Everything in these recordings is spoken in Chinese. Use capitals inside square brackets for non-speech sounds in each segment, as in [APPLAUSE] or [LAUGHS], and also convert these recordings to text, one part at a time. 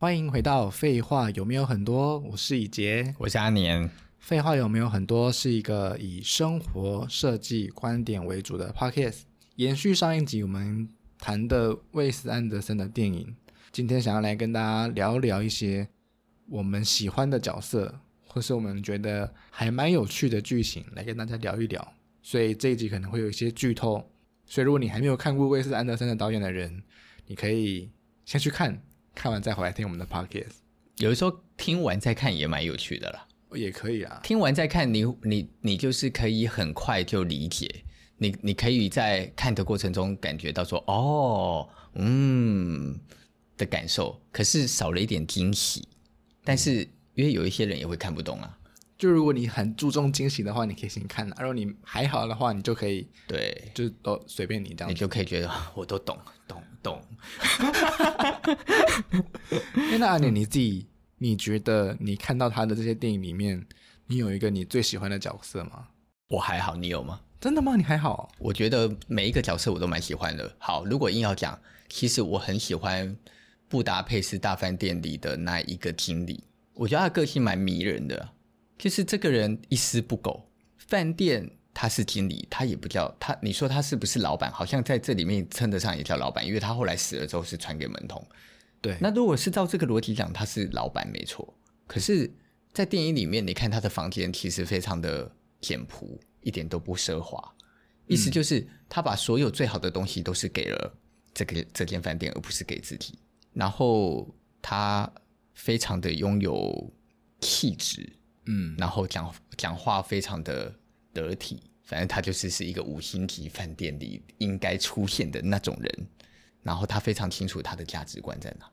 欢迎回到《废话有没有很多》，我是以杰，我是阿年。废话有没有很多是一个以生活设计观点为主的 podcast，延续上一集我们谈的魏斯安德森的电影，今天想要来跟大家聊聊一些我们喜欢的角色，或是我们觉得还蛮有趣的剧情，来跟大家聊一聊。所以这一集可能会有一些剧透，所以如果你还没有看过魏斯安德森的导演的人，你可以先去看。看完再回来听我们的 podcast，有的时候听完再看也蛮有趣的啦，也可以啊。听完再看你，你你你就是可以很快就理解，你你可以在看的过程中感觉到说哦，嗯的感受，可是少了一点惊喜。但是因为有一些人也会看不懂啊，就如果你很注重惊喜的话，你可以先看；如果你还好的话，你就可以对，就都随便你这样，你就可以觉得我都懂懂。懂，[LAUGHS] 那阿年你自己，你觉得你看到他的这些电影里面，你有一个你最喜欢的角色吗？我还好，你有吗？真的吗？你还好？我觉得每一个角色我都蛮喜欢的。好，如果硬要讲，其实我很喜欢《布达佩斯大饭店》里的那一个经理，我觉得他的个性蛮迷人的，就是这个人一丝不苟，饭店。他是经理，他也不叫他。你说他是不是老板？好像在这里面称得上也叫老板，因为他后来死了之后是传给门童。对，那如果是照这个逻辑讲，他是老板没错。可是，在电影里面，你看他的房间其实非常的简朴，一点都不奢华。意思就是，他把所有最好的东西都是给了这个这间饭店，而不是给自己。然后他非常的拥有气质，嗯，然后讲讲话非常的得体。反正他就是是一个五星级饭店里应该出现的那种人，然后他非常清楚他的价值观在哪，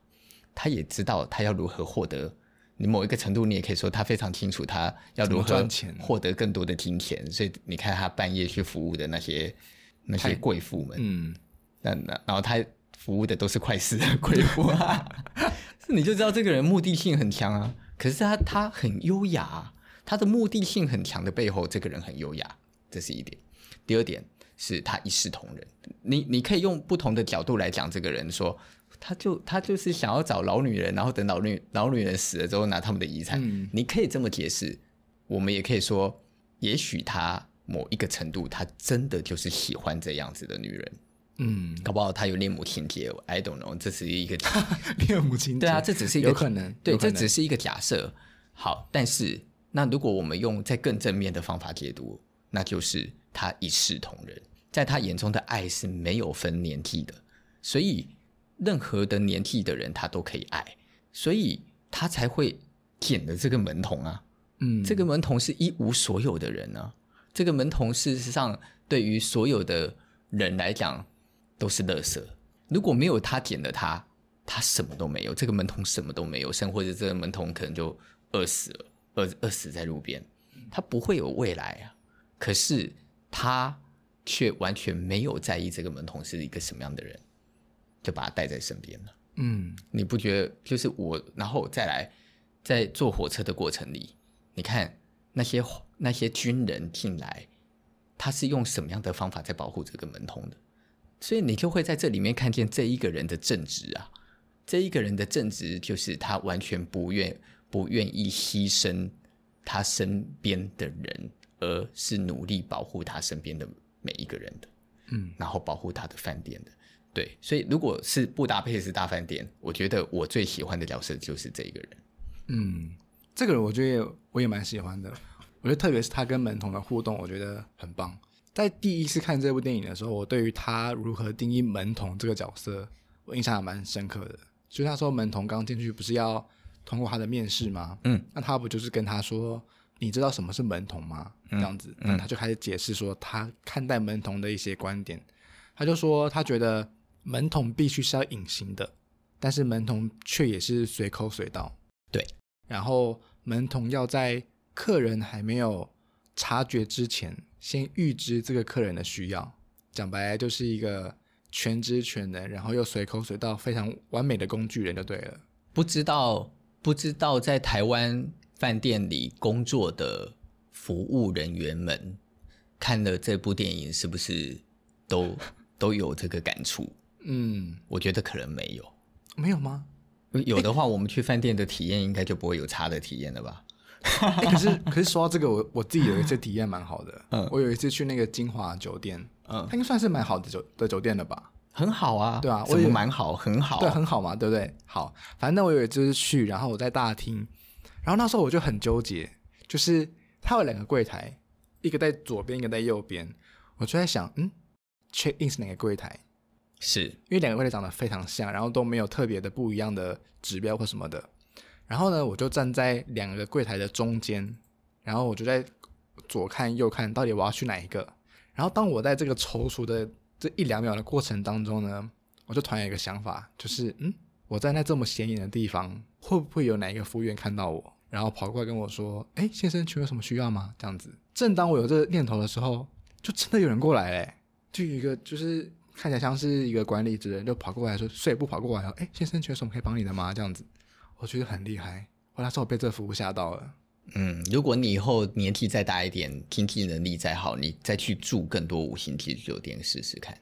他也知道他要如何获得。你某一个程度，你也可以说他非常清楚他要如何获得更多的金钱。所以你看他半夜去服务的那些那些贵妇们，嗯，那那然后他服务的都是快死的贵妇啊，[LAUGHS] [LAUGHS] 你就知道这个人目的性很强啊。可是他他很优雅，他的目的性很强的背后，这个人很优雅。这是一点，第二点是他一视同仁。你你可以用不同的角度来讲这个人，说他就他就是想要找老女人，然后等老女老女人死了之后拿他们的遗产。嗯，你可以这么解释。我们也可以说，也许他某一个程度，他真的就是喜欢这样子的女人。嗯，搞不好他有恋母情节，I don't know，这是一个 [LAUGHS] 恋母情结。对啊，这只是一个有可能，对。这只是一个假设。好，但是那如果我们用在更正面的方法解读。那就是他一视同仁，在他眼中的爱是没有分年纪的，所以任何的年纪的人他都可以爱，所以他才会捡了这个门童啊。嗯，这个门童是一无所有的人啊，这个门童事实上对于所有的人来讲都是垃圾。如果没有他捡的他，他什么都没有，这个门童什么都没有，甚或者这个门童可能就饿死了，饿饿死在路边，他不会有未来啊。可是他却完全没有在意这个门童是一个什么样的人，就把他带在身边了。嗯，你不觉得？就是我，然后再来，在坐火车的过程里，你看那些那些军人进来，他是用什么样的方法在保护这个门童的？所以你就会在这里面看见这一个人的正直啊，这一个人的正直就是他完全不愿不愿意牺牲他身边的人。而是努力保护他身边的每一个人的，嗯，然后保护他的饭店的，对，所以如果是布达佩斯大饭店，我觉得我最喜欢的角色就是这一个人，嗯，这个人我觉得我也蛮喜欢的，我觉得特别是他跟门童的互动，我觉得很棒。在第一次看这部电影的时候，我对于他如何定义门童这个角色，我印象还蛮深刻的。就那时候门童刚进去，不是要通过他的面试吗？嗯，那他不就是跟他说，你知道什么是门童吗？这样子，嗯，他就开始解释说他看待门童的一些观点。他就说他觉得门童必须是要隐形的，但是门童却也是随口随到。对，然后门童要在客人还没有察觉之前，先预知这个客人的需要。讲白了就是一个全知全能，然后又随口随到，非常完美的工具人就对了。不知道，不知道在台湾。饭店里工作的服务人员们看了这部电影，是不是都 [LAUGHS] 都有这个感触？嗯，我觉得可能没有，没有吗？有的话，我们去饭店的体验应该就不会有差的体验了吧？欸、[LAUGHS] 可是可是说到这个，我我自己有一次体验蛮好的。嗯，我有一次去那个金华酒店，嗯，它应该算是蛮好的酒的酒店了吧？很好啊，对啊，我也蛮好，很好，对，很好嘛，对不对？好，反正我有一次去，然后我在大厅，然后那时候我就很纠结，就是它有两个柜台，一个在左边，一个在右边，我就在想，嗯，check in 是哪个柜台？是因为两个柜台长得非常像，然后都没有特别的不一样的指标或什么的。然后呢，我就站在两个柜台的中间，然后我就在左看右看，到底我要去哪一个？然后当我在这个踌躇的这一两秒的过程当中呢，我就突然有一个想法，就是嗯，我站在这么显眼的地方，会不会有哪一个服务员看到我，然后跑过来跟我说：“哎，先生，请问有什么需要吗？”这样子。正当我有这个念头的时候，就真的有人过来嘞，就一个就是看起来像是一个管理职人，就跑过来说，睡不跑过来了，哎，先生，请问有什么可以帮你的吗？这样子。我觉得很厉害，我那时候被这服务吓到了。嗯，如果你以后年纪再大一点，经济能力再好，你再去住更多五星级酒店试试看。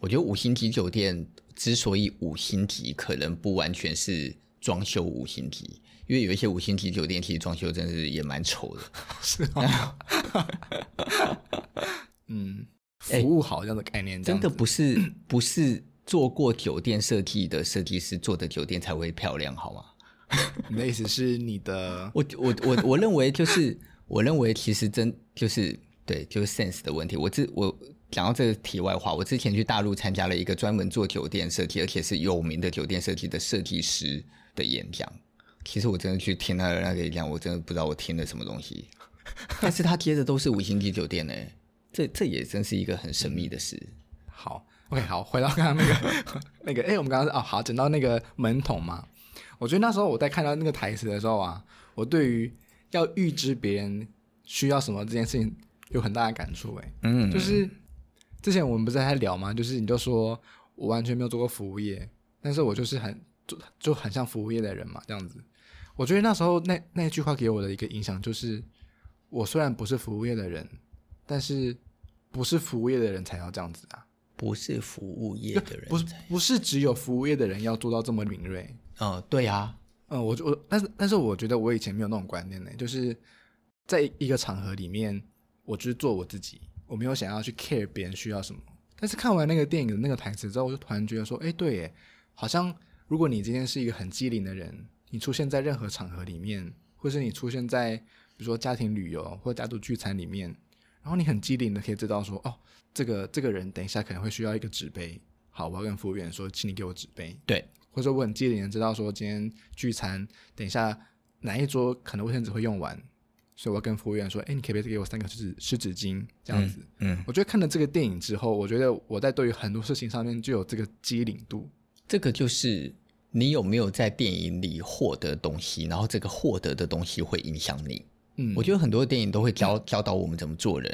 我觉得五星级酒店之所以五星级，可能不完全是装修五星级，因为有一些五星级酒店其实装修真的是也蛮丑的。[LAUGHS] 是吗？嗯，服务好这样的概念，真的不是不是做过酒店设计的设计师做的酒店才会漂亮，好吗？你的意思是你的？[LAUGHS] 我我我我认为就是，我认为其实真就是对，就是 sense 的问题。我之我讲到这个题外话，我之前去大陆参加了一个专门做酒店设计，而且是有名的酒店设计的设计师的演讲。其实我真的去听他的那个演讲，我真的不知道我听了什么东西。但是他接的都是五星级酒店呢，这这也真是一个很神秘的事。好，OK，好，回到刚刚那个 [LAUGHS] 那个，哎，我们刚刚哦，好，讲到那个门童嘛。我觉得那时候我在看到那个台词的时候啊，我对于要预知别人需要什么这件事情有很大的感触。哎，嗯，就是之前我们不是在聊吗？就是你就说我完全没有做过服务业，但是我就是很就就很像服务业的人嘛，这样子。我觉得那时候那那句话给我的一个影响就是，我虽然不是服务业的人，但是不是服务业的人才要这样子啊。不是服务业的人，不是不是只有服务业的人要做到这么敏锐。嗯，对啊，嗯，我我但是但是我觉得我以前没有那种观念呢，就是在一个场合里面，我就是做我自己，我没有想要去 care 别人需要什么。但是看完那个电影的那个台词之后，我就突然觉得说，哎，对耶，好像如果你今天是一个很机灵的人，你出现在任何场合里面，或是你出现在比如说家庭旅游或家族聚餐里面，然后你很机灵的可以知道说，哦，这个这个人等一下可能会需要一个纸杯，好，我要跟服务员说，请你给我纸杯，对。或者我很机灵的知道说今天聚餐，等一下哪一桌可能卫生纸会用完，所以我要跟服务员说：“哎，你可不可以给我三个湿湿纸巾？”这样子。嗯，嗯，我觉得看了这个电影之后，我觉得我在对于很多事情上面就有这个机灵度。这个就是你有没有在电影里获得东西，然后这个获得的东西会影响你。嗯，我觉得很多电影都会教教导我们怎么做人，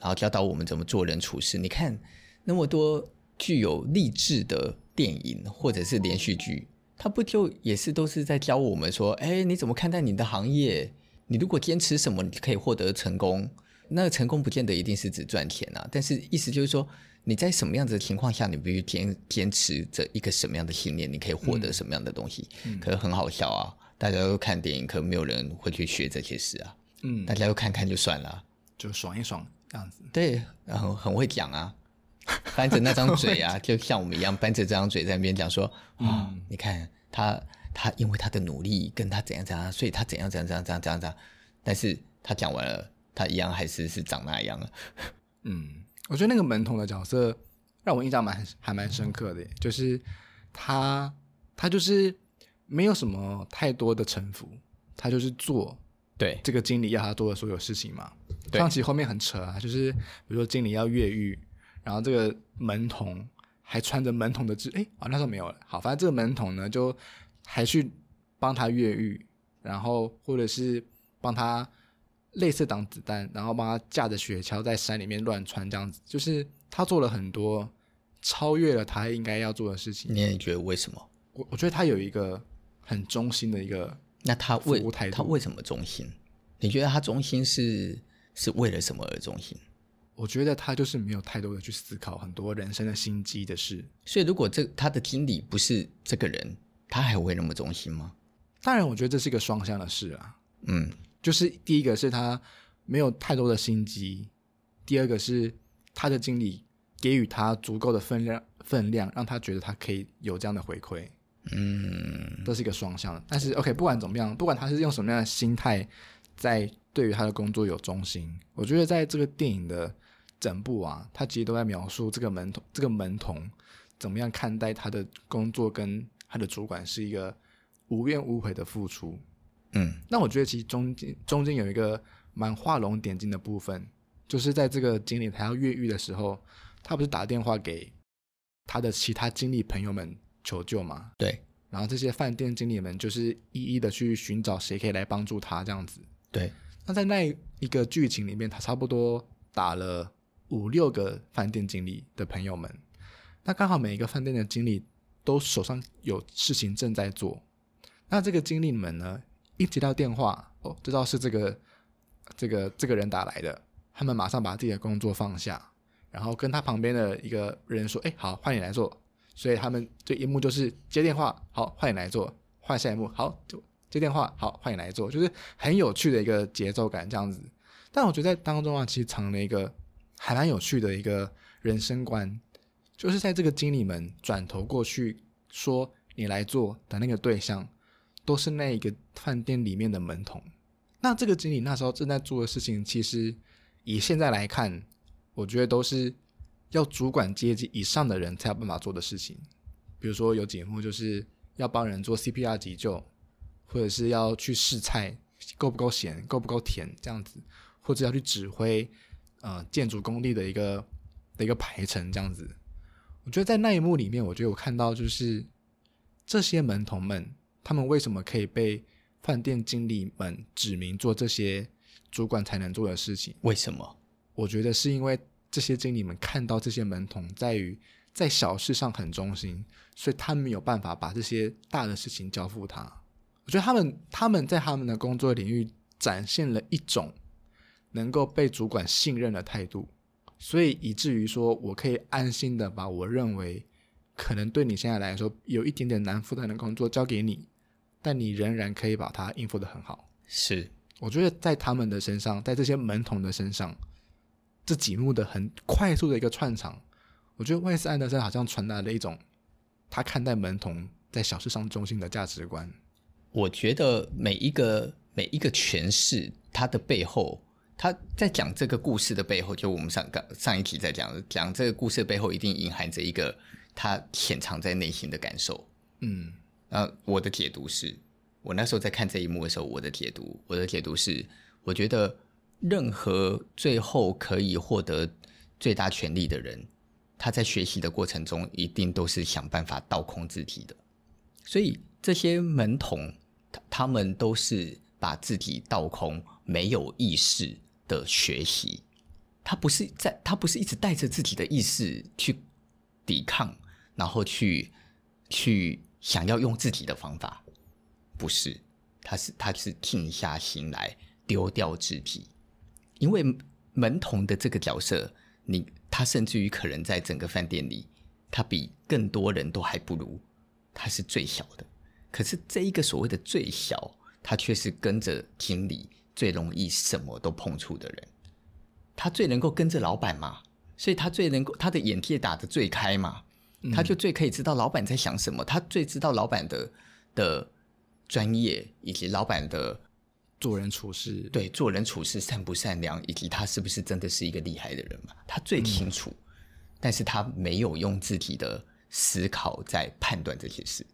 然后教导我们怎么做人处事。你看那么多具有励志的。电影或者是连续剧，它不就也是都是在教我们说，哎，你怎么看待你的行业？你如果坚持什么，你可以获得成功。那个成功不见得一定是指赚钱啊，但是意思就是说，你在什么样子的情况下，你必须坚坚持着一个什么样的信念，你可以获得什么样的东西。嗯，可是很好笑啊，大家都看电影，可没有人会去学这些事啊。嗯，大家都看看就算了，就爽一爽这样子。对，然后很会讲啊。扳着那张嘴啊，[LAUGHS] 就像我们一样扳着这张嘴在那边讲说，啊、嗯，你看他，他因为他的努力跟他怎样怎样，所以他怎样怎样怎样怎样怎样怎样。但是他讲完了，他一样还是是长那样了。嗯，我觉得那个门童的角色让我印象蛮还蛮深刻的，就是他他就是没有什么太多的城府，他就是做对这个经理要他做的所有事情嘛。对，上期后面很扯啊，就是比如说经理要越狱。然后这个门童还穿着门童的制，哎，啊，那时候没有了。好，反正这个门童呢，就还去帮他越狱，然后或者是帮他类似挡子弹，然后帮他架着雪橇在山里面乱窜，这样子，就是他做了很多超越了他应该要做的事情。你也觉得为什么？我我觉得他有一个很忠心的一个，那他为他为什么忠心？你觉得他忠心是是为了什么而忠心？我觉得他就是没有太多的去思考很多人生的心机的事，所以如果这他的经理不是这个人，他还会那么忠心吗？当然，我觉得这是一个双向的事啊。嗯，就是第一个是他没有太多的心机，第二个是他的经理给予他足够的分量，分量让他觉得他可以有这样的回馈。嗯，这是一个双向的。但是 OK，不管怎么样，不管他是用什么样的心态在对于他的工作有忠心，我觉得在这个电影的整部啊，他其实都在描述这个门童，这个门童怎么样看待他的工作跟他的主管是一个无怨无悔的付出。嗯，那我觉得其实中间中间有一个蛮画龙点睛的部分，就是在这个经理他要越狱的时候，他不是打电话给他的其他经理朋友们求救嘛？对。然后这些饭店经理们就是一一的去寻找谁可以来帮助他这样子。对。那在那一个剧情里面，他差不多打了五六个饭店经理的朋友们，那刚好每一个饭店的经理都手上有事情正在做，那这个经理们呢，一接到电话，哦，知道是这个这个这个人打来的，他们马上把自己的工作放下，然后跟他旁边的一个人说：“哎，好，换你来做。”所以他们这一幕就是接电话，好，换你来做；换下一幕，好，就接电话，好，换你来做，就是很有趣的一个节奏感这样子。但我觉得在当中啊，其实藏了一个还蛮有趣的一个人生观，就是在这个经理们转头过去说“你来做”的那个对象。都是那一个饭店里面的门童。那这个经理那时候正在做的事情，其实以现在来看，我觉得都是要主管阶级以上的人才有办法做的事情。比如说有节目就是要帮人做 CPR 急救，或者是要去试菜够不够咸、够不够甜这样子，或者要去指挥呃建筑工地的一个的一个排程这样子。我觉得在那一幕里面，我觉得我看到就是这些门童们。他们为什么可以被饭店经理们指明做这些主管才能做的事情？为什么？我觉得是因为这些经理们看到这些门童在于在小事上很忠心，所以他们没有办法把这些大的事情交付他。我觉得他们他们在他们的工作领域展现了一种能够被主管信任的态度，所以以至于说我可以安心的把我认为可能对你现在来说有一点点难负担的工作交给你。但你仍然可以把它应付的很好。是，我觉得在他们的身上，在这些门童的身上，这几幕的很快速的一个串场，我觉得外斯安德森好像传达了一种他看待门童在小事上中心的价值观。我觉得每一个每一个诠释，它的背后，他在讲这个故事的背后，就我们上刚上一集在讲讲这个故事的背后，一定隐含着一个他潜藏在内心的感受。嗯。呃，我的解读是，我那时候在看这一幕的时候，我的解读，我的解读是，我觉得任何最后可以获得最大权力的人，他在学习的过程中，一定都是想办法倒空自己的。所以这些门童，他他们都是把自己倒空，没有意识的学习。他不是在，他不是一直带着自己的意识去抵抗，然后去去。想要用自己的方法，不是，他是他是静下心来丢掉自己，因为门童的这个角色，你他甚至于可能在整个饭店里，他比更多人都还不如，他是最小的。可是这一个所谓的最小，他却是跟着经理最容易什么都碰触的人，他最能够跟着老板嘛，所以他最能够他的眼界打得最开嘛。他就最可以知道老板在想什么，他最知道老板的的专业以及老板的做人处事，对做人处事善不善良，以及他是不是真的是一个厉害的人嘛？他最清楚，嗯、但是他没有用自己的思考在判断这些事，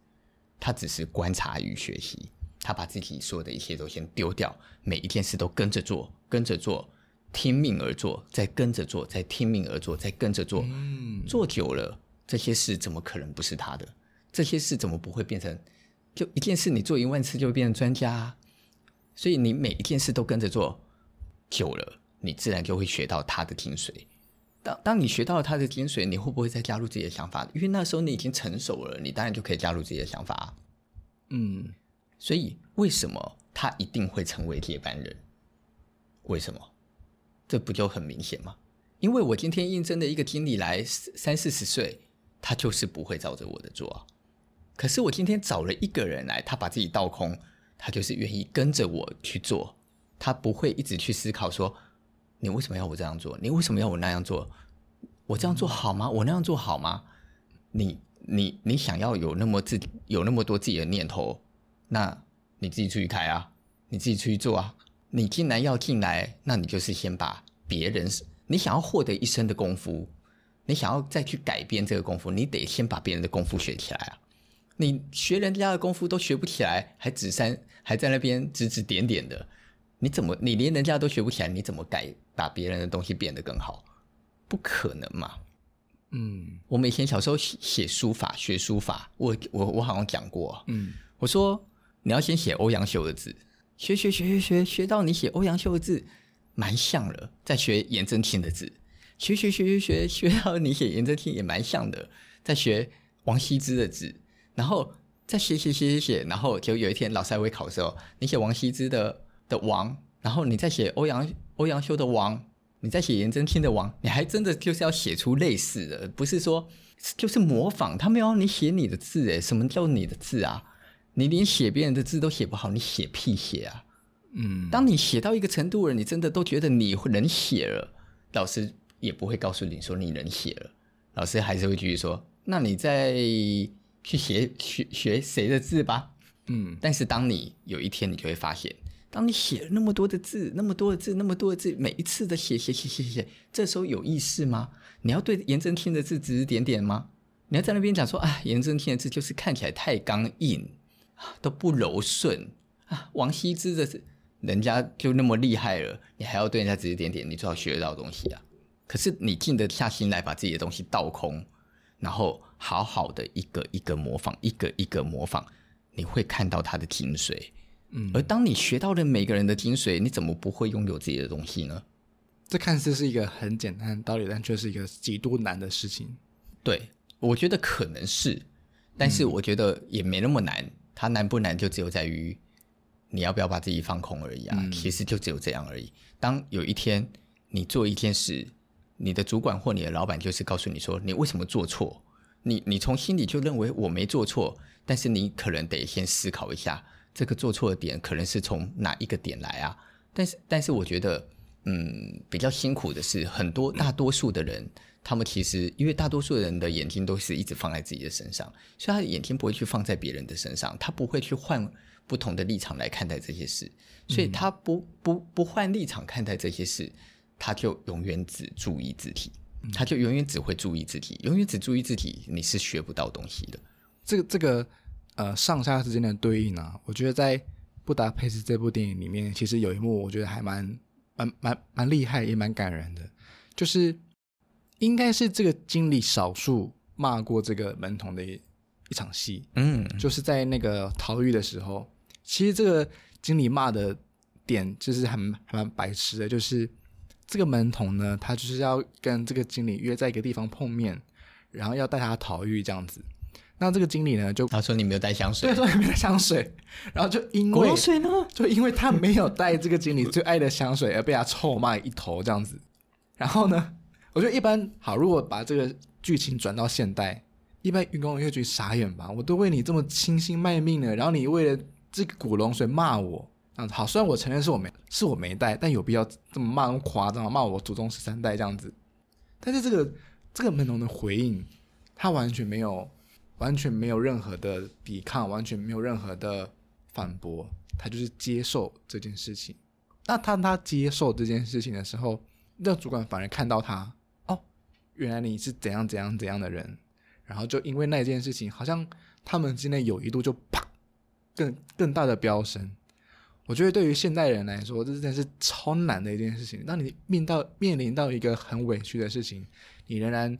他只是观察与学习，他把自己所有的一切都先丢掉，每一件事都跟着做，跟着做，听命而做，再跟着做，再听命而做，再跟着做，嗯，做久了。这些事怎么可能不是他的？这些事怎么不会变成？就一件事，你做一万次就会变成专家啊。所以你每一件事都跟着做久了，你自然就会学到他的精髓。当当你学到了他的精髓，你会不会再加入自己的想法？因为那时候你已经成熟了，你当然就可以加入自己的想法啊。嗯，所以为什么他一定会成为接班人？为什么？这不就很明显吗？因为我今天应征的一个经理来三四十岁。他就是不会照着我的做，可是我今天找了一个人来，他把自己倒空，他就是愿意跟着我去做，他不会一直去思考说，你为什么要我这样做？你为什么要我那样做？我这样做好吗？我那样做好吗？你你你想要有那么自有那么多自己的念头，那你自己出去开啊，你自己出去做啊。你既然要进来，那你就是先把别人，你想要获得一身的功夫，你想要再去改变这个功夫，你得先把别人的功夫学起来啊。你学人家的功夫都学不起来，还指山还在那边指指点点的，你怎么你连人家都学不起来，你怎么改把别人的东西变得更好？不可能嘛。嗯，我们以前小时候写书法，学书法，我我我好像讲过，嗯，我说你要先写欧阳修的字，学学学学学学到你写欧阳修的字蛮像了，再学颜真卿的字，学学学学学 [LAUGHS] 学到你写颜真卿也蛮像的，再学王羲之的字，然后再写写写写写，然后就有一天老师还会考的时候，你写王羲之的的王，然后你再写欧阳欧阳修的王。你在写颜真卿的王，你还真的就是要写出类似的，不是说就是模仿，他没有你写你的字诶，什么叫你的字啊？你连写别人的字都写不好，你写屁写啊！嗯，当你写到一个程度了，你真的都觉得你能写了，老师也不会告诉你说你能写了，老师还是会继续说，那你再去写学学谁的字吧。嗯，但是当你有一天，你就会发现。当你写了那么多的字，那么多的字，那么多的字，每一次的写写写写写，这时候有意思吗？你要对颜真卿的字指指点点吗？你要在那边讲说啊，颜真卿的字就是看起来太刚硬，都不柔顺啊。王羲之的字，人家就那么厉害了，你还要对人家指指点点，你最好学得到东西啊。可是你静得下心来，把自己的东西倒空，然后好好的一个一个模仿，一个一个模仿，你会看到它的精髓。嗯，而当你学到了每个人的精髓，你怎么不会拥有自己的东西呢？这看似是一个很简单的道理，但却是一个极度难的事情。对，我觉得可能是，但是我觉得也没那么难。嗯、它难不难，就只有在于你要不要把自己放空而已啊。嗯、其实就只有这样而已。当有一天你做一件事，你的主管或你的老板就是告诉你说你为什么做错，你你从心里就认为我没做错，但是你可能得先思考一下。这个做错的点可能是从哪一个点来啊？但是，但是我觉得，嗯，比较辛苦的是，很多大多数的人，他们其实因为大多数人的眼睛都是一直放在自己的身上，所以他的眼睛不会去放在别人的身上，他不会去换不同的立场来看待这些事，所以他不不不换立场看待这些事，他就永远只注意自己，他就永远只会注意自己，永远只注意自己，你是学不到东西的。这个这个。呃，上下之间的对应啊，我觉得在《布达佩斯》这部电影里面，其实有一幕我觉得还蛮蛮蛮蛮厉害，也蛮感人的，就是应该是这个经理少数骂过这个门童的一一场戏，嗯，就是在那个逃狱的时候，其实这个经理骂的点就是还还蛮白痴的，就是这个门童呢，他就是要跟这个经理约在一个地方碰面，然后要带他逃狱这样子。那这个经理呢，就他说你没有带香水，对，说你没有带香水，然后就因为水呢，就因为他没有带这个经理最爱的香水，而被他臭骂一头这样子。然后呢，我觉得一般好，如果把这个剧情转到现代，一般员工会觉得傻眼吧？我都为你这么倾心卖命了，然后你为了这个古龙水骂我，这样子好。虽然我承认是我没是我没带，但有必要这么骂那么夸张，骂我祖宗十三代这样子？但是这个这个门童的回应，他完全没有。完全没有任何的抵抗，完全没有任何的反驳，他就是接受这件事情。那当他接受这件事情的时候，那主管反而看到他，哦，原来你是怎样怎样怎样的人，然后就因为那件事情，好像他们之间的友谊度就啪更更大的飙升。我觉得对于现代人来说，这真的是超难的一件事情。当你面到面临到一个很委屈的事情，你仍然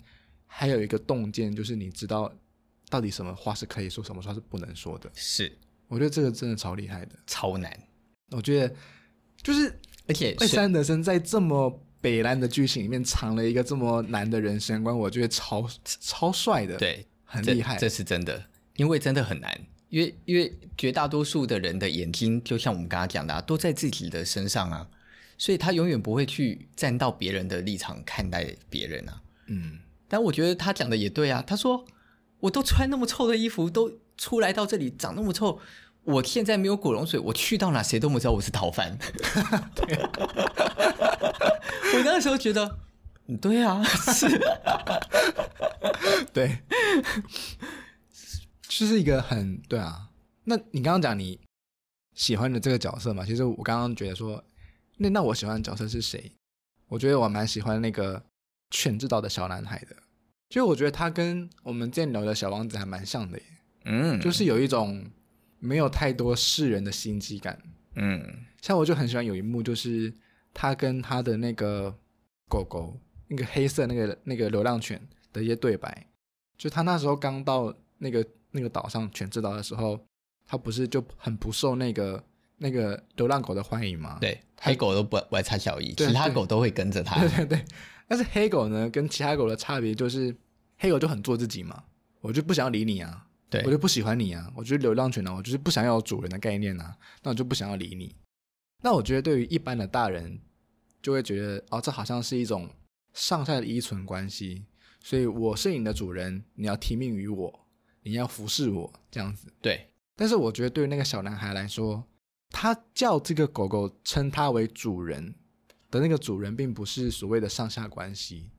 还有一个洞见，就是你知道。到底什么话是可以说，什么话是不能说的？是，我觉得这个真的超厉害的，超难。我觉得就是，而且魏斯安德森在这么北烂的剧情里面藏了一个这么难的人生观，我觉得超超帅的，对，很厉害这，这是真的，因为真的很难，因为因为绝大多数的人的眼睛，就像我们刚刚讲的啊，都在自己的身上啊，所以他永远不会去站到别人的立场看待别人啊。嗯，但我觉得他讲的也对啊，他说。我都穿那么臭的衣服，都出来到这里长那么臭，我现在没有果龙水，我去到哪谁都不知道我是逃犯。对，[LAUGHS] 我那时候觉得，对啊，是，[LAUGHS] 对，就是一个很对啊。那你刚刚讲你喜欢的这个角色嘛？其实我刚刚觉得说，那那我喜欢的角色是谁？我觉得我蛮喜欢那个犬之岛的小男孩的，就我觉得他跟我们之前聊的小王子还蛮像的耶。嗯，就是有一种没有太多世人的心机感。嗯，像我就很喜欢有一幕，就是他跟他的那个狗狗，那个黑色那个那个流浪犬的一些对白。就他那时候刚到那个那个岛上犬之岛的时候，他不是就很不受那个那个流浪狗的欢迎吗？对，黑狗都不外差小异，其他狗都会跟着他。对对对，但是黑狗呢，跟其他狗的差别就是，黑狗就很做自己嘛，我就不想要理你啊。对，我就不喜欢你啊！我觉得流浪犬呢，我就是不想要有主人的概念啊，那我就不想要理你。那我觉得对于一般的大人，就会觉得哦，这好像是一种上下的依存关系，所以我是你的主人，你要听命于我，你要服侍我这样子。对。但是我觉得对于那个小男孩来说，他叫这个狗狗称他为主人的那个主人，并不是所谓的上下关系，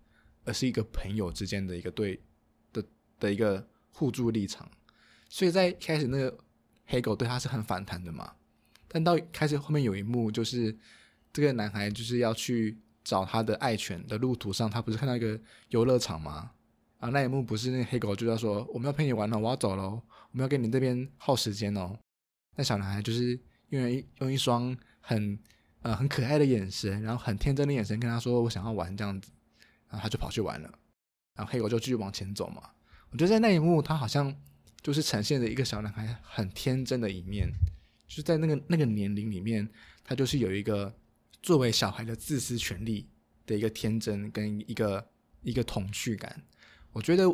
而是一个朋友之间的一个对的的一个互助立场。所以在开始那个黑狗对他是很反弹的嘛，但到开始后面有一幕就是这个男孩就是要去找他的爱犬的路途上，他不是看到一个游乐场吗？啊，那一幕不是那黑狗就要说我们要陪你玩了，我要走了，我们要跟你这边耗时间哦。那小男孩就是用一用一双很呃很可爱的眼神，然后很天真的眼神跟他说我想要玩这样子，然后他就跑去玩了，然后黑狗就继续往前走嘛。我觉得在那一幕他好像。就是呈现着一个小男孩很天真的一面，就是在那个那个年龄里面，他就是有一个作为小孩的自私权利的一个天真跟一个一个童趣感。我觉得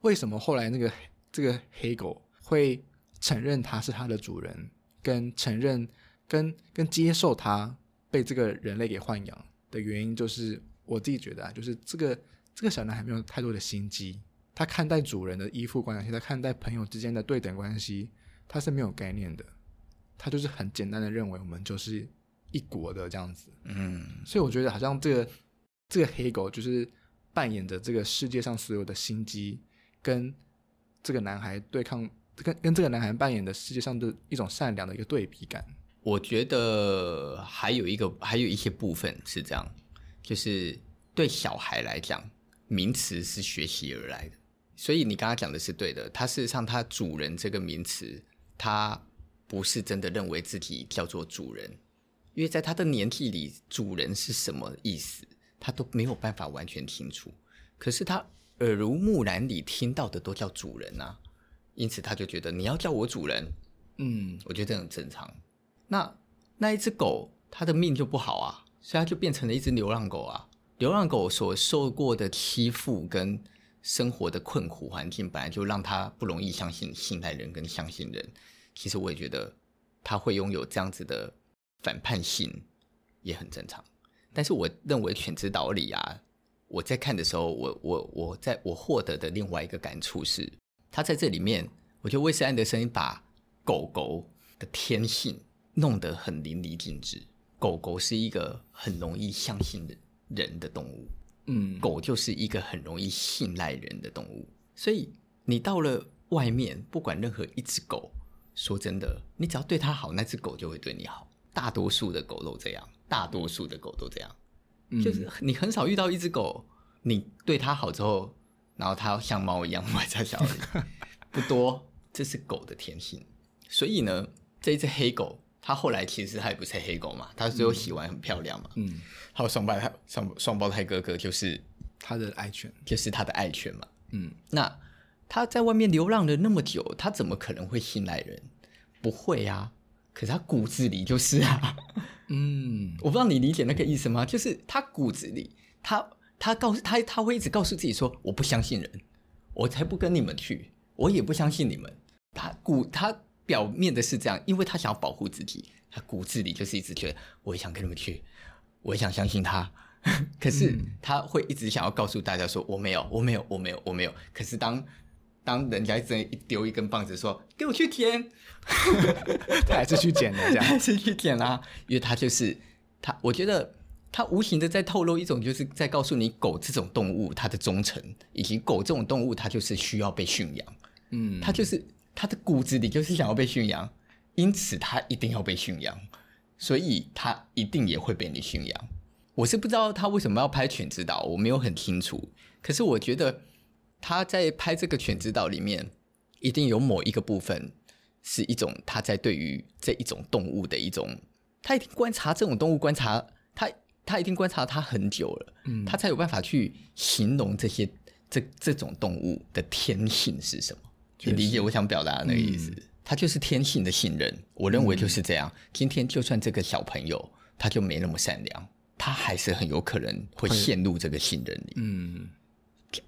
为什么后来那个这个黑狗会承认他是他的主人，跟承认跟跟接受他被这个人类给豢养的原因，就是我自己觉得啊，就是这个这个小男孩没有太多的心机。他看待主人的依附关系，他看待朋友之间的对等关系，他是没有概念的。他就是很简单的认为我们就是一国的这样子。嗯，所以我觉得好像这个这个黑狗就是扮演着这个世界上所有的心机，跟这个男孩对抗，跟跟这个男孩扮演的世界上的一种善良的一个对比感。我觉得还有一个，还有一些部分是这样，就是对小孩来讲，名词是学习而来的。所以你刚刚讲的是对的，他事实上他主人这个名词，他不是真的认为自己叫做主人，因为在他的年纪里，主人是什么意思，他都没有办法完全清楚。可是他耳濡目染里听到的都叫主人啊，因此他就觉得你要叫我主人，嗯，我觉得这很正常。那那一只狗，它的命就不好啊，所以它就变成了一只流浪狗啊。流浪狗所受过的欺负跟生活的困苦环境本来就让它不容易相信、信赖人跟相信人。其实我也觉得他会拥有这样子的反叛性也很正常。但是我认为《犬之岛》里啊，我在看的时候，我我我在我获得的另外一个感触是，他在这里面，我觉得威斯安德森把狗狗的天性弄得很淋漓尽致。狗狗是一个很容易相信人的动物。嗯，狗就是一个很容易信赖人的动物，所以你到了外面，不管任何一只狗，说真的，你只要对它好，那只狗就会对你好。大多数的狗都这样，大多数的狗都这样，嗯、就是你很少遇到一只狗，你对它好之后，然后它像猫一样外在小里，不多，这是狗的天性。所以呢，这一只黑狗。他后来其实他也不是黑狗嘛，他最后洗完很漂亮嘛。嗯，还有双胞胎双双胞胎哥哥就是他的爱犬，就是他的爱犬嘛。嗯，那他在外面流浪了那么久，他怎么可能会信赖人？不会啊，可是他骨子里就是啊。嗯，我不知道你理解那个意思吗？就是他骨子里，他他告诉他他会一直告诉自己说，我不相信人，我才不跟你们去，我也不相信你们。他骨他。表面的是这样，因为他想要保护自己，他骨子里就是一直觉得我也想跟你们去，我也想相信他，[LAUGHS] 可是他会一直想要告诉大家说我没有，我没有，我没有，我没有。可是当当人家真一丢一根棒子说给我去舔，[LAUGHS] 他还是去捡的，[LAUGHS] 这样还是去舔啦、啊，因为他就是他，我觉得他无形的在透露一种，就是在告诉你狗这种动物它的忠诚，以及狗这种动物它就是需要被驯养，嗯，它就是它的骨子里就是想要被驯养，因此他一定要被驯养，所以他一定也会被你驯养。我是不知道他为什么要拍《犬之岛》，我没有很清楚。可是我觉得他在拍这个《犬之岛》里面，一定有某一个部分是一种他在对于这一种动物的一种，他一定观察这种动物，观察他，他一定观察它很久了，嗯，他才有办法去形容这些这这种动物的天性是什么。你理解我想表达的那个意思？嗯，他就是天性的信任。我认为就是这样。今天就算这个小朋友他就没那么善良。他还是很有可能会陷入这个信任里。嗯，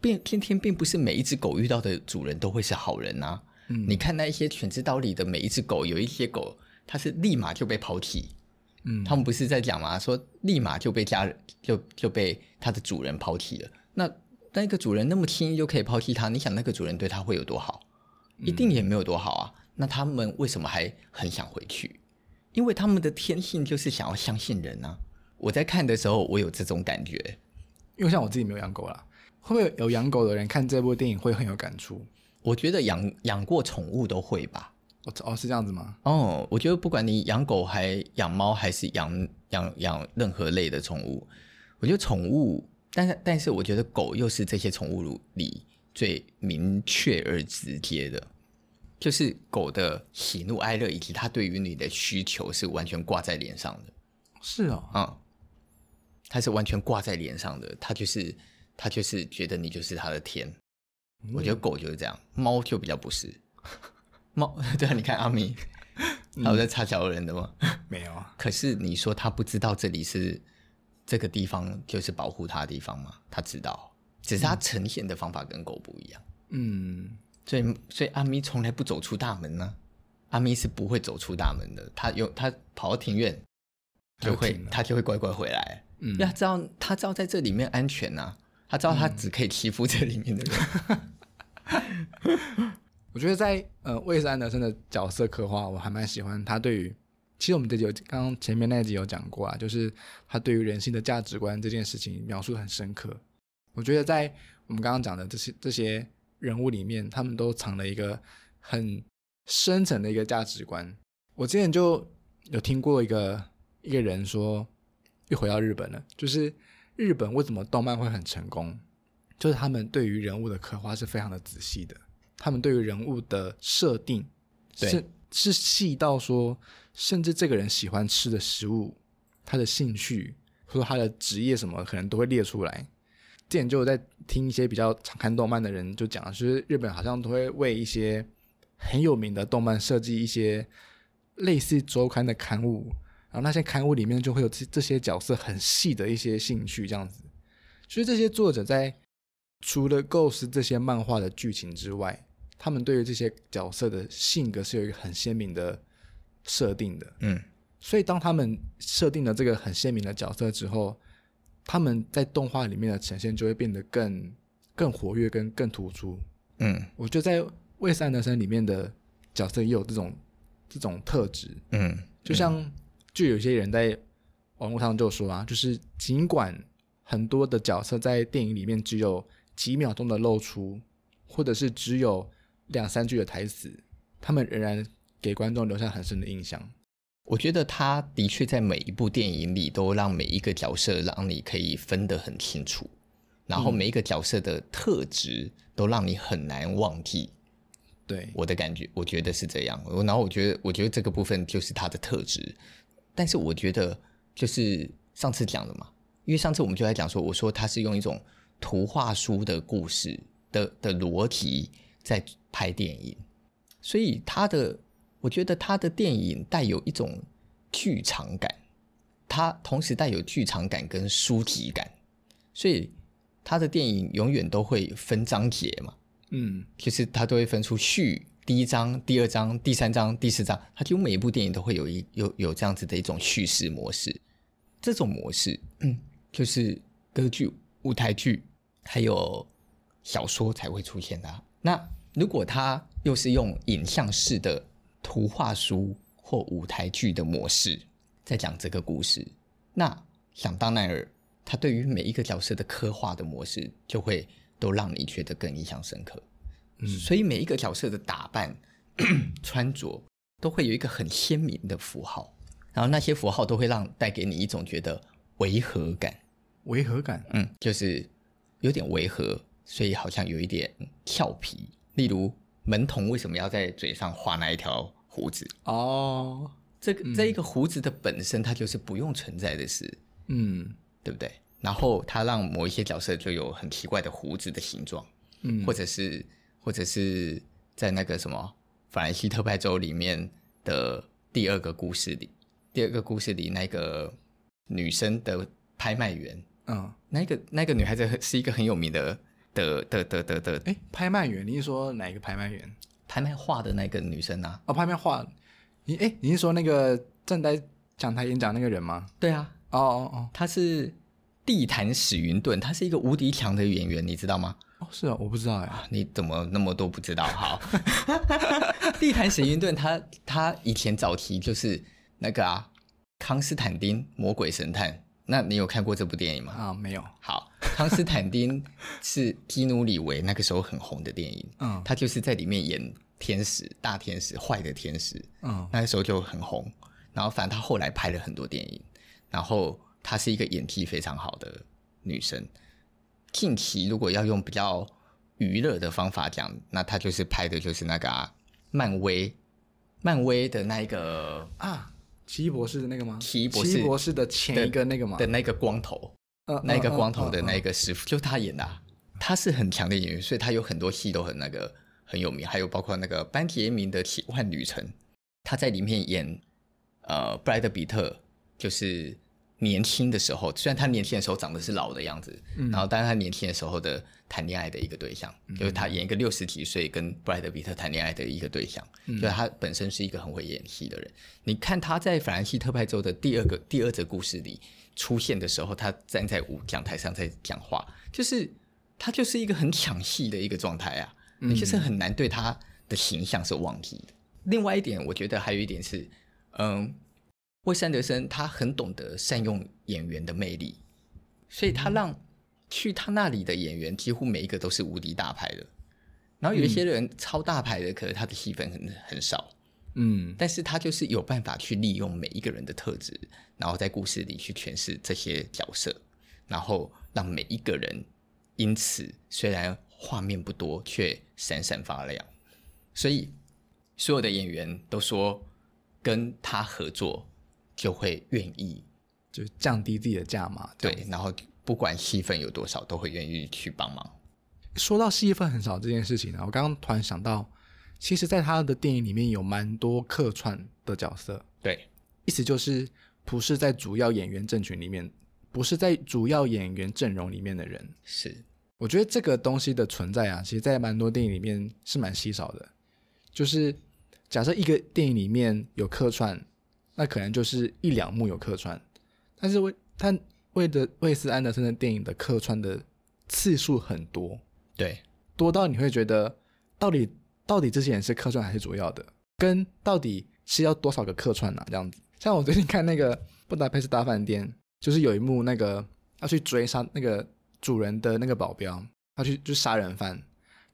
并偏偏并不是每一只狗遇到的主人都会是好人啊。嗯，你看那一些犬之岛里的每一只狗，有一些狗它是立马就被抛弃。嗯，他们不是在讲吗？说立马就被家人就就被它的主人抛弃了。那那个主人那么轻易就可以抛弃它，你想那个主人对它会有多好？一定也没有多好啊。那他们为什么还很想回去？因为他们的天性就是想要相信人啊。我在看的时候，我有这种感觉，因为像我自己没有养狗啦，会不会有养狗的人看这部电影会很有感触？我觉得养养过宠物都会吧。哦哦，是这样子吗？哦，我觉得不管你养狗还养猫，还是养养养任何类的宠物，我觉得宠物，但是但是我觉得狗又是这些宠物里最明确而直接的，就是狗的喜怒哀乐以及它对于你的需求是完全挂在脸上的。是哦，嗯。它是完全挂在脸上的，它就是它就是觉得你就是它的天。嗯、我觉得狗就是这样，猫就比较不是。猫 [LAUGHS] 对啊，你看阿咪，还有在插小人的吗？没有啊。可是你说它不知道这里是这个地方，就是保护它的地方吗？它知道，只是他呈现的方法跟狗不一样。嗯，所以所以阿咪从来不走出大门呢、啊。阿咪是不会走出大门的，他有他跑到庭院就会他就会乖乖回来。嗯，要知道他知道在这里面安全呐、啊，他知道他只可以欺负这里面的人。嗯、[LAUGHS] 我觉得在呃，魏斯安德森的角色刻画，我还蛮喜欢他对于，其实我们这集有刚刚前面那一集有讲过啊，就是他对于人性的价值观这件事情描述很深刻。我觉得在我们刚刚讲的这些这些人物里面，他们都藏了一个很深层的一个价值观。我之前就有听过一个一个人说。又回到日本了，就是日本为什么动漫会很成功？就是他们对于人物的刻画是非常的仔细的，他们对于人物的设定是对是细到说，甚至这个人喜欢吃的食物、他的兴趣或者他的职业什么，可能都会列出来。之前就在听一些比较常看动漫的人就讲，就是日本好像都会为一些很有名的动漫设计一些类似周刊的刊物。然后那些刊物里面就会有这这些角色很细的一些兴趣，这样子。所以这些作者在除了构思这些漫画的剧情之外，他们对于这些角色的性格是有一个很鲜明的设定的。嗯，所以当他们设定了这个很鲜明的角色之后，他们在动画里面的呈现就会变得更更活跃、跟更突出。嗯，我觉得在韦斯安德森里面的角色也有这种这种特质。嗯，就像。就有些人在网络上就说啊，就是尽管很多的角色在电影里面只有几秒钟的露出，或者是只有两三句的台词，他们仍然给观众留下很深的印象。我觉得他的确在每一部电影里都让每一个角色让你可以分得很清楚，然后每一个角色的特质都让你很难忘记。对，我的感觉，我觉得是这样。然后我觉得，我觉得这个部分就是他的特质。但是我觉得，就是上次讲的嘛，因为上次我们就在讲说，我说他是用一种图画书的故事的的逻辑在拍电影，所以他的，我觉得他的电影带有一种剧场感，他同时带有剧场感跟书籍感，所以他的电影永远都会分章节嘛，嗯，其实他都会分出序。第一章、第二章、第三章、第四章，它就每一部电影都会有一有有这样子的一种叙事模式。这种模式，嗯，就是歌剧、舞台剧还有小说才会出现的。那如果他又是用影像式的图画书或舞台剧的模式在讲这个故事，那想当然尔，他对于每一个角色的刻画的模式就会都让你觉得更印象深刻。嗯，所以每一个角色的打扮、[CLEARS THROAT] 穿着都会有一个很鲜明的符号，然后那些符号都会让带给你一种觉得违和感。违和感，嗯，就是有点违和，所以好像有一点俏皮。例如门童为什么要在嘴上画那一条胡子？哦，这个、嗯、这一个胡子的本身，它就是不用存在的事，嗯，对不对？然后他让某一些角色就有很奇怪的胡子的形状，嗯，或者是或者是在那个什么法兰西特派州里面的第二个故事里，第二个故事里那个女生的拍卖员。嗯，那个那个女孩子是一个很有名的的的的的的，哎，拍卖员，你是说哪一个拍卖员？拍卖画的那个女生啊？哦，拍卖画，你哎，你是说那个站在讲台演讲那个人吗？对啊，哦哦哦，他是地坛史云顿，他是一个无敌强的演员，你知道吗？哦，是啊，我不知道哎，你怎么那么多不知道？好，[LAUGHS] 地坛史云顿，他他以前早期就是那个啊，康斯坦丁魔鬼神探。那你有看过这部电影吗？啊，没有。好，康斯坦丁是基努里维那个时候很红的电影，嗯，他就是在里面演天使，大天使，坏的天使，嗯，那个时候就很红。然后反正他后来拍了很多电影，然后她是一个演技非常好的女生。近期如果要用比较娱乐的方法讲，那她就是拍的就是那个啊，漫威，漫威的那一个啊。奇异博士的那个吗？奇异博士，奇异博士的前一个那个吗？的那个光头，嗯，那个光头的那个师傅，就是他演的啊。他是很强的演员，所以他有很多戏都很那个很有名。还有包括那个班杰明的奇幻旅程，他在里面演呃布莱德比特，就是年轻的时候，虽然他年轻的时候长得是老的样子，嗯，然后但是他年轻的时候的谈恋爱的一个对象，嗯，就是他演一个六十几岁跟布莱德比特谈恋爱的一个对象，嗯，就是他本身是一个很会演戏的人。你看他在法兰西特派州的第二个第二则故事里出现的时候，他站在舞讲台上在讲话，就是他就是一个很抢戏的一个状态啊，你就是很难对他的形象是忘记的。另外一点，我觉得还有一点是，嗯。魏斯安德森他很懂得善用演员的魅力，所以他让去他那里的演员几乎每一个都是无敌大牌的。然后有一些人超大牌的，可能他的戏份很很少，嗯，但是他就是有办法去利用每一个人的特质，然后在故事里去诠释这些角色，然后让每一个人因此虽然画面不多，却闪闪发亮。所以所有的演员都说跟他合作。就会愿意，就降低自己的价码，对，然后不管戏份有多少，都会愿意去帮忙。说到戏份很少这件事情呢，我刚刚突然想到，其实，在他的电影里面有蛮多客串的角色，对，意思就是不是在主要演员阵群里面，不是在主要演员阵容里面的人。是，我觉得这个东西的存在啊，其实，在蛮多电影里面是蛮稀少的。就是假设一个电影里面有客串。那可能就是一两幕有客串，但是我他为的魏斯安德森的电影的客串的次数很多，对，多到你会觉得到底到底这些人是客串还是主要的，跟到底是要多少个客串呢、啊？这样子，像我最近看那个《布达佩斯大饭店》，就是有一幕那个要去追杀那个主人的那个保镖，他去就杀人犯，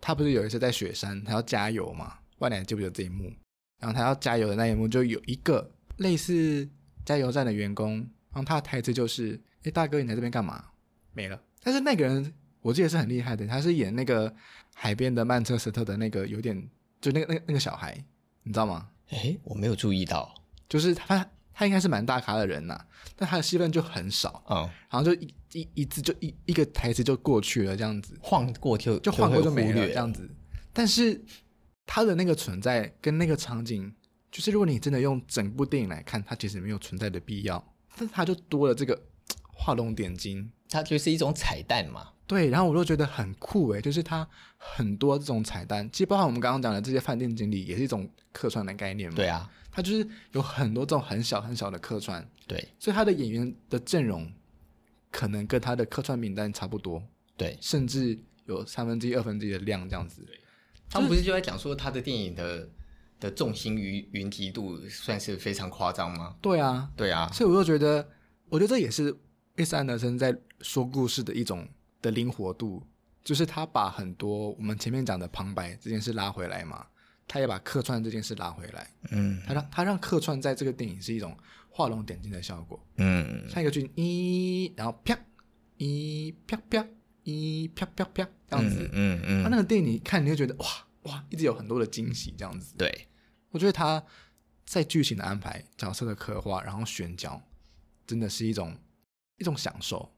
他不是有一次在雪山，他要加油嘛？万年记不记得这一幕？然后他要加油的那一幕，就有一个。类似加油站的员工，然后他的台词就是：“哎，大哥，你来这边干嘛？”没了。但是那个人我记得是很厉害的，他是演那个海边的曼彻斯特的那个有点就那个那个那个小孩，你知道吗？哎，我没有注意到，就是他他应该是蛮大咖的人呐，但他的戏份就很少，嗯，然后就一一一字就一一个台词就过去了，这样子晃过就就晃过就没了这样子。但是他的那个存在跟那个场景。就是如果你真的用整部电影来看，它其实没有存在的必要，但是他就多了这个画龙点睛，它就是一种彩蛋嘛。对，然后我就觉得很酷诶，就是它很多这种彩蛋，其实包括我们刚刚讲的这些饭店经理，也是一种客串的概念嘛。对啊，它就是有很多这种很小很小的客串。对，所以他的演员的阵容可能跟他的客串名单差不多。对，甚至有三分之一、二分之一的量这样子。他们不是就在讲说他的电影的的重心与云集度算是非常夸张吗？对啊，对啊，所以我就觉得，我觉得这也是威斯安德森在说故事的一种的灵活度，就是他把很多我们前面讲的旁白这件事拉回来嘛，他也把客串这件事拉回来，嗯，他让他让客串在这个电影是一种画龙点睛的效果，嗯，像一个剧一，然后啪一啪啪一啪啪啪这样子，嗯嗯，他那个电影你看你就觉得哇哇，一直有很多的惊喜这样子，对，我觉得他在剧情的安排、角色的刻画，然后选角，真的是一种一种享受。